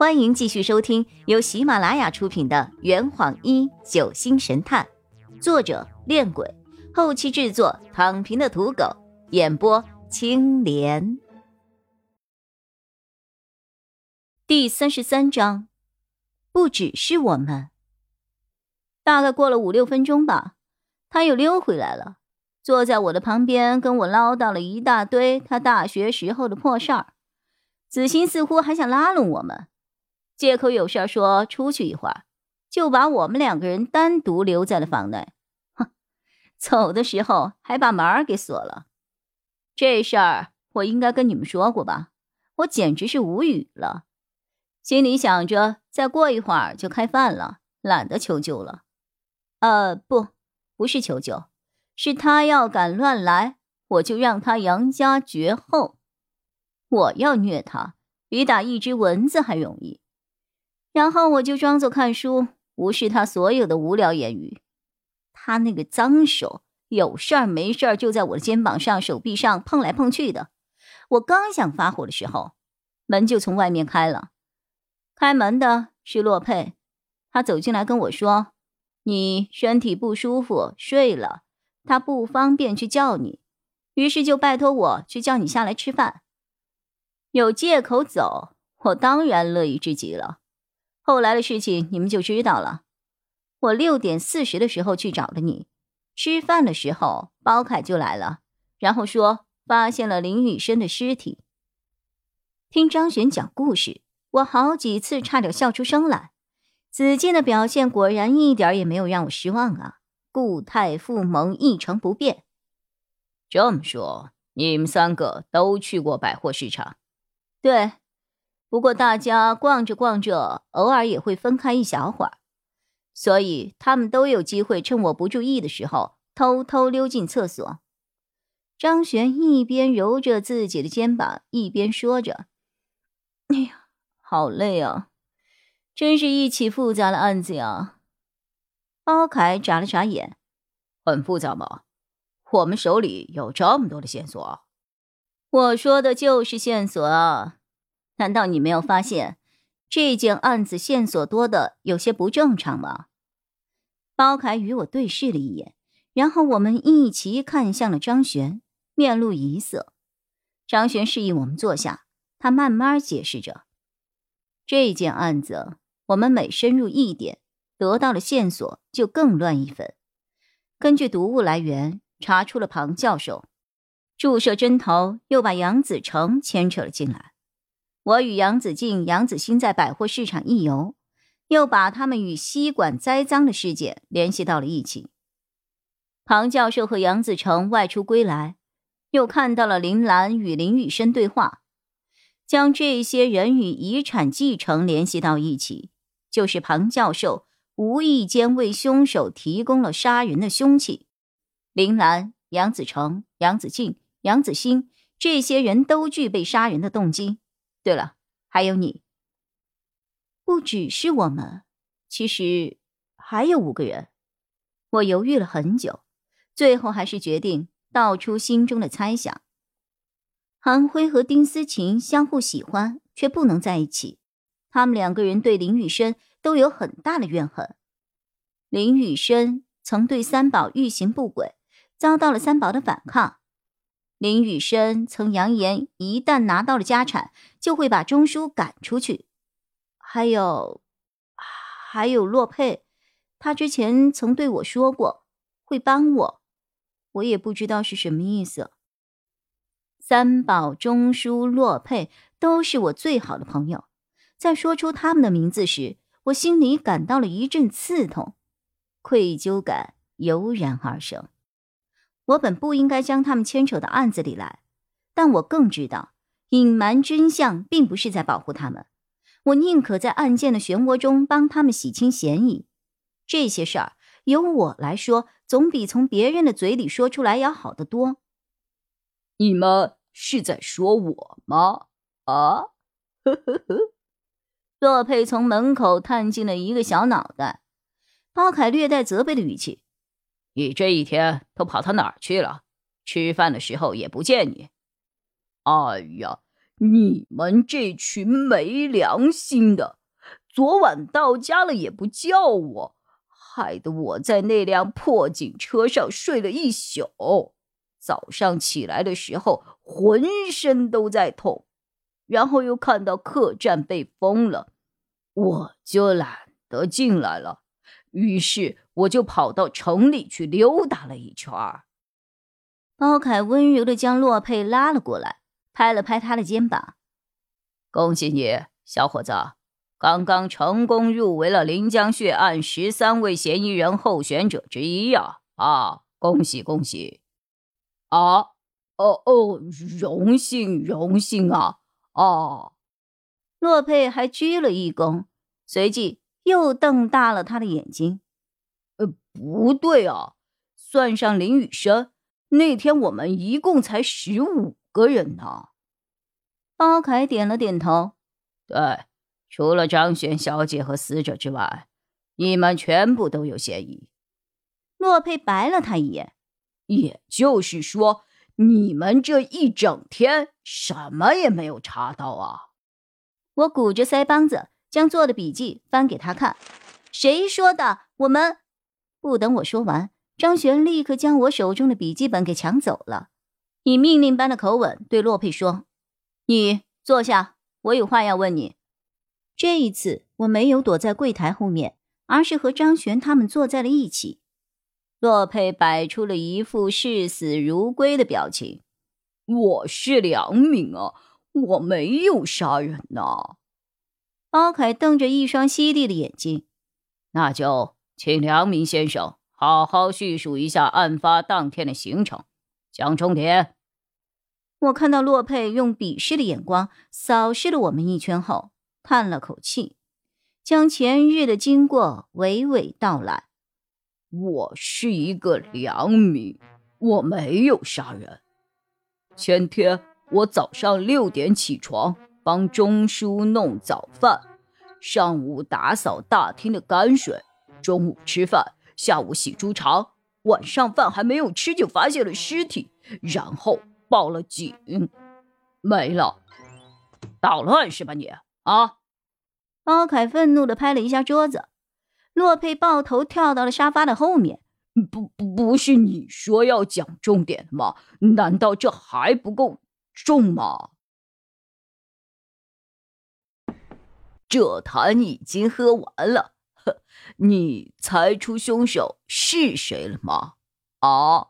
欢迎继续收听由喜马拉雅出品的《圆谎一九星神探》，作者：恋鬼，后期制作：躺平的土狗，演播：青莲。第三十三章，不只是我们。大概过了五六分钟吧，他又溜回来了，坐在我的旁边，跟我唠叨了一大堆他大学时候的破事儿。子欣似乎还想拉拢我们。借口有事儿说出去一会儿，就把我们两个人单独留在了房内。哼，走的时候还把门给锁了。这事儿我应该跟你们说过吧？我简直是无语了，心里想着再过一会儿就开饭了，懒得求救了。呃，不，不是求救，是他要敢乱来，我就让他杨家绝后。我要虐他，比打一只蚊子还容易。然后我就装作看书，无视他所有的无聊言语。他那个脏手，有事儿没事儿就在我的肩膀上、手臂上碰来碰去的。我刚想发火的时候，门就从外面开了。开门的是洛佩，他走进来跟我说：“你身体不舒服，睡了，他不方便去叫你，于是就拜托我去叫你下来吃饭。有借口走，我当然乐意至极了。”后来的事情你们就知道了。我六点四十的时候去找了你，吃饭的时候包凯就来了，然后说发现了林雨生的尸体。听张璇讲故事，我好几次差点笑出声来。子健的表现果然一点也没有让我失望啊，固态复萌，一成不变。这么说，你们三个都去过百货市场？对。不过大家逛着逛着，偶尔也会分开一小会儿，所以他们都有机会趁我不注意的时候偷偷溜进厕所。张璇一边揉着自己的肩膀，一边说着：“哎呀，好累啊，真是一起复杂的案子呀。”包凯眨了眨眼：“很复杂吗？我们手里有这么多的线索。”我说的就是线索啊。难道你没有发现这件案子线索多的有些不正常吗？包凯与我对视了一眼，然后我们一齐看向了张璇，面露疑色。张璇示意我们坐下，他慢慢解释着：这件案子我们每深入一点，得到了线索就更乱一分。根据毒物来源查出了庞教授，注射针头又把杨子成牵扯了进来。我与杨子静、杨子欣在百货市场一游，又把他们与吸管栽赃的事件联系到了一起。庞教授和杨子成外出归来，又看到了林兰与林雨生对话，将这些人与遗产继承联系到一起，就是庞教授无意间为凶手提供了杀人的凶器。林兰、杨子成、杨子静、杨子欣这些人都具备杀人的动机。对了，还有你。不只是我们，其实还有五个人。我犹豫了很久，最后还是决定道出心中的猜想。韩辉和丁思琴相互喜欢，却不能在一起。他们两个人对林雨生都有很大的怨恨。林雨生曾对三宝欲行不轨，遭到了三宝的反抗。林雨生曾扬言，一旦拿到了家产，就会把钟书赶出去。还有，还有洛佩，他之前曾对我说过会帮我，我也不知道是什么意思。三宝、钟书、洛佩都是我最好的朋友，在说出他们的名字时，我心里感到了一阵刺痛，愧疚感油然而生。我本不应该将他们牵扯到案子里来，但我更知道，隐瞒真相并不是在保护他们。我宁可在案件的漩涡中帮他们洗清嫌疑。这些事儿由我来说，总比从别人的嘴里说出来要好得多。你们是在说我吗？啊？呵呵呵。洛佩从门口探进了一个小脑袋，包凯略带责备的语气。你这一天都跑到哪儿去了？吃饭的时候也不见你。哎呀，你们这群没良心的，昨晚到家了也不叫我，害得我在那辆破警车上睡了一宿。早上起来的时候，浑身都在痛，然后又看到客栈被封了，我就懒得进来了。于是我就跑到城里去溜达了一圈。包凯温柔的将洛佩拉了过来，拍了拍他的肩膀：“恭喜你，小伙子，刚刚成功入围了临江血案十三位嫌疑人候选者之一呀！啊，恭喜恭喜！”啊，哦哦，荣幸荣幸啊！啊，洛佩还鞠了一躬，随即又瞪大了他的眼睛。呃，不对啊，算上林雨生，那天我们一共才十五个人呢。包凯点了点头，对，除了张璇小姐和死者之外，你们全部都有嫌疑。洛佩白了他一眼。也就是说，你们这一整天什么也没有查到啊！我鼓着腮帮子，将做的笔记翻给他看。谁说的？我们不等我说完，张璇立刻将我手中的笔记本给抢走了，以命令般的口吻对洛佩说：“你坐下，我有话要问你。”这一次，我没有躲在柜台后面，而是和张璇他们坐在了一起。洛佩摆出了一副视死如归的表情。我是良民啊，我没有杀人呐。包凯瞪着一双犀利的眼睛。那就请良民先生好好叙述一下案发当天的行程，蒋冲田。我看到洛佩用鄙视的眼光扫视了我们一圈后，叹了口气，将前日的经过娓娓道来。我是一个良民，我没有杀人。前天我早上六点起床，帮钟叔弄早饭，上午打扫大厅的泔水，中午吃饭，下午洗猪肠，晚上饭还没有吃就发现了尸体，然后报了警，没了。捣乱是吧你？啊！包凯愤怒的拍了一下桌子。洛佩抱头跳到了沙发的后面。不不不是你说要讲重点吗？难道这还不够重吗？这坛已经喝完了，呵，你猜出凶手是谁了吗？啊，